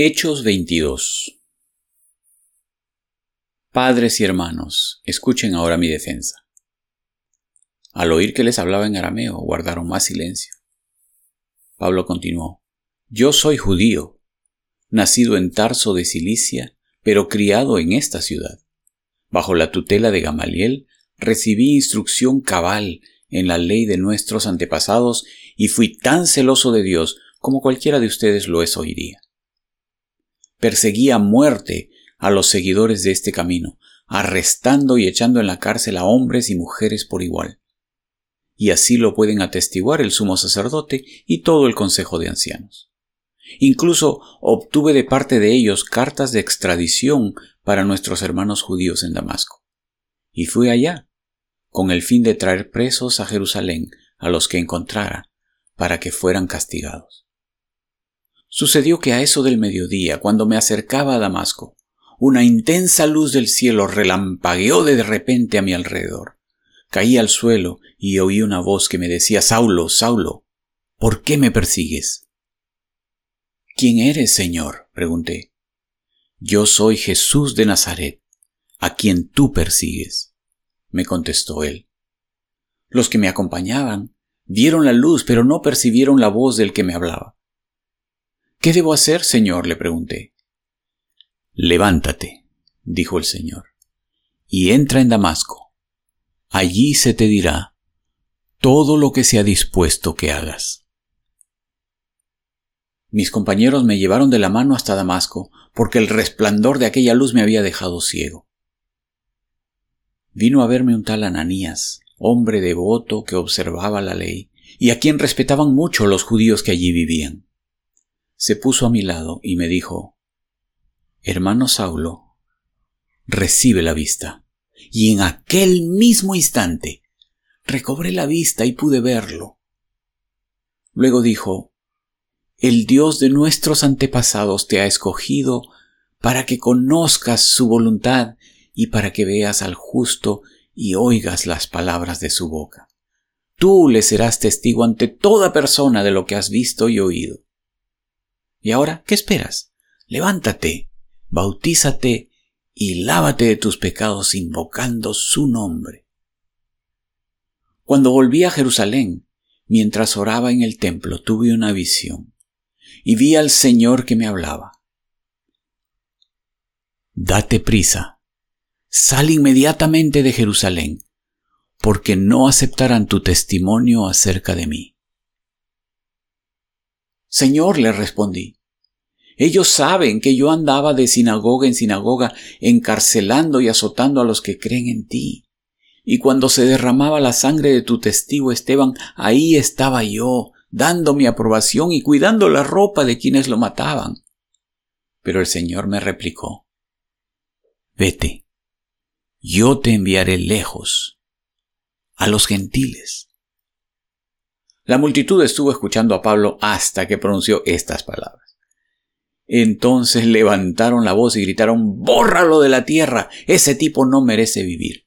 Hechos 22 Padres y hermanos, escuchen ahora mi defensa. Al oír que les hablaba en arameo, guardaron más silencio. Pablo continuó, Yo soy judío, nacido en Tarso de Cilicia, pero criado en esta ciudad. Bajo la tutela de Gamaliel, recibí instrucción cabal en la ley de nuestros antepasados y fui tan celoso de Dios como cualquiera de ustedes lo es hoy día perseguía a muerte a los seguidores de este camino, arrestando y echando en la cárcel a hombres y mujeres por igual. Y así lo pueden atestiguar el sumo sacerdote y todo el consejo de ancianos. Incluso obtuve de parte de ellos cartas de extradición para nuestros hermanos judíos en Damasco. Y fui allá, con el fin de traer presos a Jerusalén a los que encontrara, para que fueran castigados. Sucedió que a eso del mediodía, cuando me acercaba a Damasco, una intensa luz del cielo relampagueó de repente a mi alrededor. Caí al suelo y oí una voz que me decía Saulo, Saulo, ¿por qué me persigues? ¿Quién eres, Señor? pregunté. Yo soy Jesús de Nazaret, a quien tú persigues, me contestó él. Los que me acompañaban vieron la luz, pero no percibieron la voz del que me hablaba. ¿Qué debo hacer, Señor? le pregunté. Levántate, dijo el Señor, y entra en Damasco. Allí se te dirá todo lo que se ha dispuesto que hagas. Mis compañeros me llevaron de la mano hasta Damasco, porque el resplandor de aquella luz me había dejado ciego. Vino a verme un tal Ananías, hombre devoto que observaba la ley, y a quien respetaban mucho los judíos que allí vivían se puso a mi lado y me dijo, Hermano Saulo, recibe la vista. Y en aquel mismo instante recobré la vista y pude verlo. Luego dijo, El Dios de nuestros antepasados te ha escogido para que conozcas su voluntad y para que veas al justo y oigas las palabras de su boca. Tú le serás testigo ante toda persona de lo que has visto y oído. Y ahora, ¿qué esperas? Levántate, bautízate y lávate de tus pecados invocando su nombre. Cuando volví a Jerusalén, mientras oraba en el templo, tuve una visión y vi al Señor que me hablaba. Date prisa, sal inmediatamente de Jerusalén, porque no aceptarán tu testimonio acerca de mí. Señor, le respondí, ellos saben que yo andaba de sinagoga en sinagoga, encarcelando y azotando a los que creen en ti. Y cuando se derramaba la sangre de tu testigo Esteban, ahí estaba yo, dando mi aprobación y cuidando la ropa de quienes lo mataban. Pero el Señor me replicó, Vete, yo te enviaré lejos, a los gentiles la multitud estuvo escuchando a Pablo hasta que pronunció estas palabras. Entonces levantaron la voz y gritaron, Bórralo de la tierra, ese tipo no merece vivir.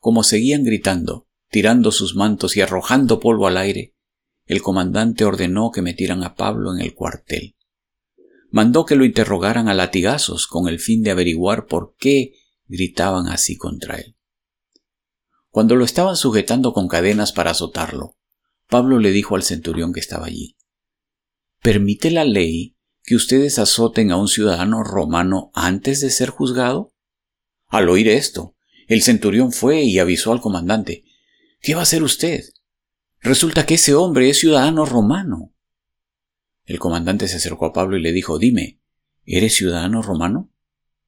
Como seguían gritando, tirando sus mantos y arrojando polvo al aire, el comandante ordenó que metieran a Pablo en el cuartel. Mandó que lo interrogaran a latigazos con el fin de averiguar por qué gritaban así contra él. Cuando lo estaban sujetando con cadenas para azotarlo, Pablo le dijo al centurión que estaba allí, ¿Permite la ley que ustedes azoten a un ciudadano romano antes de ser juzgado? Al oír esto, el centurión fue y avisó al comandante, ¿Qué va a hacer usted? Resulta que ese hombre es ciudadano romano. El comandante se acercó a Pablo y le dijo, Dime, ¿eres ciudadano romano?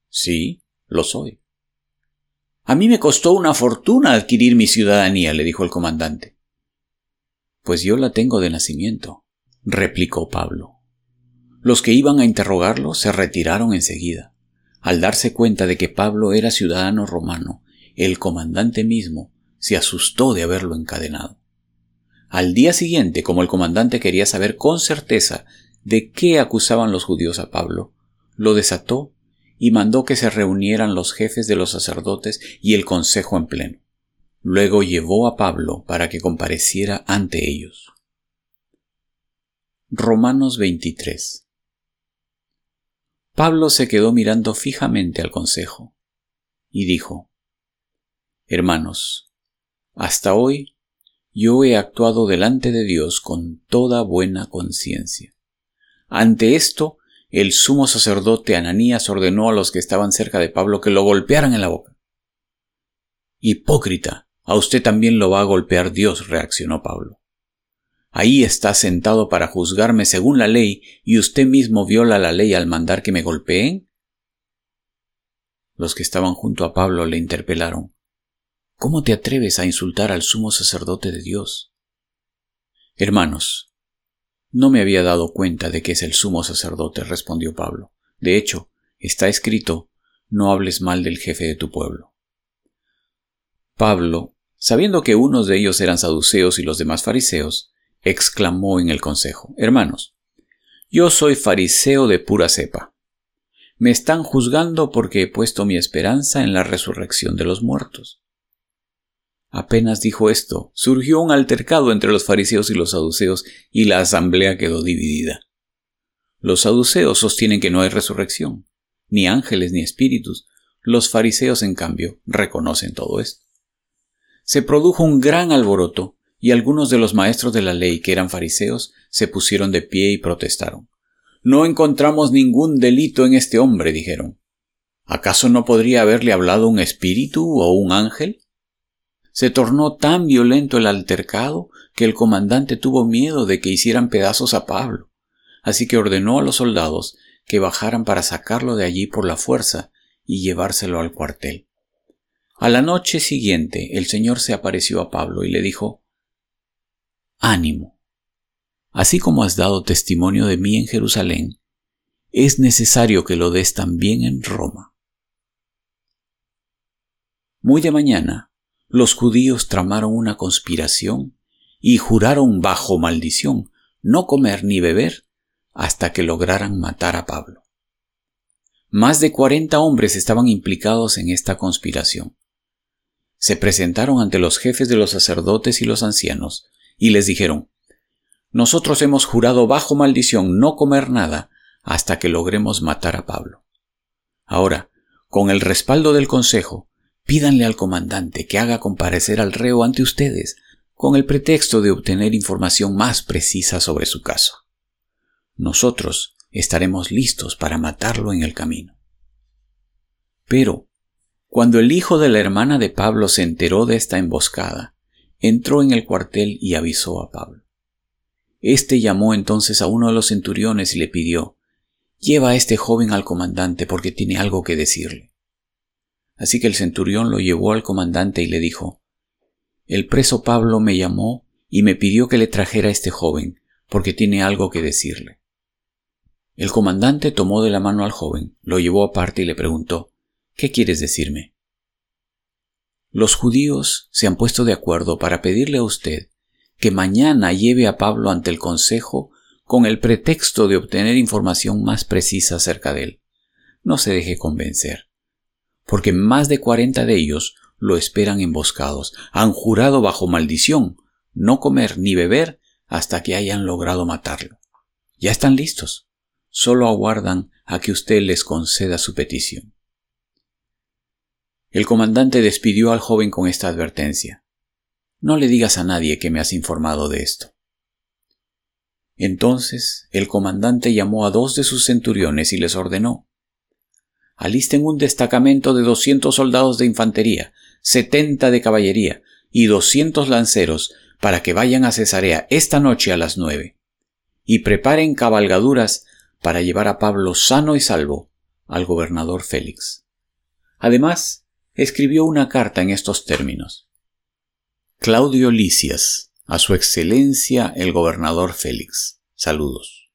Sí, lo soy. A mí me costó una fortuna adquirir mi ciudadanía, le dijo el comandante. Pues yo la tengo de nacimiento, replicó Pablo. Los que iban a interrogarlo se retiraron enseguida. Al darse cuenta de que Pablo era ciudadano romano, el comandante mismo se asustó de haberlo encadenado. Al día siguiente, como el comandante quería saber con certeza de qué acusaban los judíos a Pablo, lo desató y mandó que se reunieran los jefes de los sacerdotes y el consejo en pleno. Luego llevó a Pablo para que compareciera ante ellos. Romanos 23 Pablo se quedó mirando fijamente al consejo y dijo, Hermanos, hasta hoy yo he actuado delante de Dios con toda buena conciencia. Ante esto, el sumo sacerdote Ananías ordenó a los que estaban cerca de Pablo que lo golpearan en la boca. Hipócrita, a usted también lo va a golpear Dios, reaccionó Pablo. Ahí está sentado para juzgarme según la ley y usted mismo viola la ley al mandar que me golpeen. Los que estaban junto a Pablo le interpelaron. ¿Cómo te atreves a insultar al sumo sacerdote de Dios? Hermanos, no me había dado cuenta de que es el sumo sacerdote, respondió Pablo. De hecho, está escrito, no hables mal del jefe de tu pueblo. Pablo, sabiendo que unos de ellos eran saduceos y los demás fariseos, exclamó en el consejo, Hermanos, yo soy fariseo de pura cepa. Me están juzgando porque he puesto mi esperanza en la resurrección de los muertos. Apenas dijo esto, surgió un altercado entre los fariseos y los saduceos y la asamblea quedó dividida. Los saduceos sostienen que no hay resurrección, ni ángeles ni espíritus. Los fariseos, en cambio, reconocen todo esto. Se produjo un gran alboroto y algunos de los maestros de la ley, que eran fariseos, se pusieron de pie y protestaron. No encontramos ningún delito en este hombre, dijeron. ¿Acaso no podría haberle hablado un espíritu o un ángel? Se tornó tan violento el altercado que el comandante tuvo miedo de que hicieran pedazos a Pablo, así que ordenó a los soldados que bajaran para sacarlo de allí por la fuerza y llevárselo al cuartel. A la noche siguiente el Señor se apareció a Pablo y le dijo Ánimo. Así como has dado testimonio de mí en Jerusalén, es necesario que lo des también en Roma. Muy de mañana, los judíos tramaron una conspiración y juraron bajo maldición no comer ni beber hasta que lograran matar a Pablo. Más de cuarenta hombres estaban implicados en esta conspiración. Se presentaron ante los jefes de los sacerdotes y los ancianos, y les dijeron, Nosotros hemos jurado bajo maldición no comer nada hasta que logremos matar a Pablo. Ahora, con el respaldo del Consejo, pídanle al comandante que haga comparecer al reo ante ustedes, con el pretexto de obtener información más precisa sobre su caso. Nosotros estaremos listos para matarlo en el camino. Pero, cuando el hijo de la hermana de Pablo se enteró de esta emboscada, entró en el cuartel y avisó a Pablo. Este llamó entonces a uno de los centuriones y le pidió Lleva a este joven al comandante porque tiene algo que decirle. Así que el centurión lo llevó al comandante y le dijo El preso Pablo me llamó y me pidió que le trajera a este joven porque tiene algo que decirle. El comandante tomó de la mano al joven, lo llevó aparte y le preguntó ¿Qué quieres decirme? Los judíos se han puesto de acuerdo para pedirle a usted que mañana lleve a Pablo ante el Consejo con el pretexto de obtener información más precisa acerca de él. No se deje convencer, porque más de cuarenta de ellos lo esperan emboscados, han jurado bajo maldición no comer ni beber hasta que hayan logrado matarlo. Ya están listos, solo aguardan a que usted les conceda su petición. El comandante despidió al joven con esta advertencia. No le digas a nadie que me has informado de esto. Entonces el comandante llamó a dos de sus centuriones y les ordenó Alisten un destacamento de doscientos soldados de infantería, setenta de caballería y doscientos lanceros para que vayan a Cesarea esta noche a las nueve, y preparen cabalgaduras para llevar a Pablo sano y salvo al gobernador Félix. Además, escribió una carta en estos términos. Claudio Licias, a su excelencia el gobernador Félix. Saludos.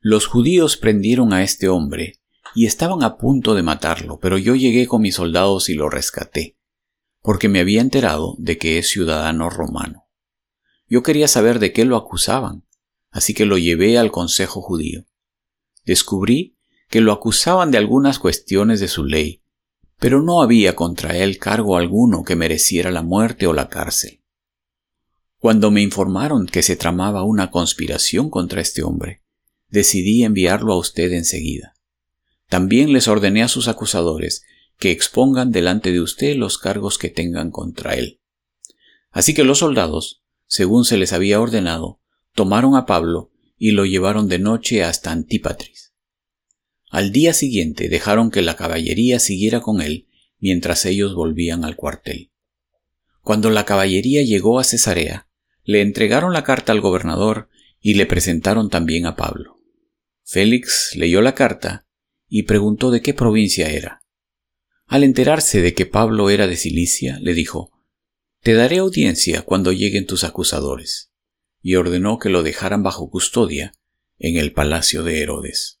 Los judíos prendieron a este hombre y estaban a punto de matarlo, pero yo llegué con mis soldados y lo rescaté, porque me había enterado de que es ciudadano romano. Yo quería saber de qué lo acusaban, así que lo llevé al consejo judío. Descubrí que lo acusaban de algunas cuestiones de su ley, pero no había contra él cargo alguno que mereciera la muerte o la cárcel. Cuando me informaron que se tramaba una conspiración contra este hombre, decidí enviarlo a usted enseguida. También les ordené a sus acusadores que expongan delante de usted los cargos que tengan contra él. Así que los soldados, según se les había ordenado, tomaron a Pablo y lo llevaron de noche hasta Antípatris. Al día siguiente dejaron que la caballería siguiera con él mientras ellos volvían al cuartel. Cuando la caballería llegó a Cesarea, le entregaron la carta al gobernador y le presentaron también a Pablo. Félix leyó la carta y preguntó de qué provincia era. Al enterarse de que Pablo era de Cilicia, le dijo, Te daré audiencia cuando lleguen tus acusadores, y ordenó que lo dejaran bajo custodia en el palacio de Herodes.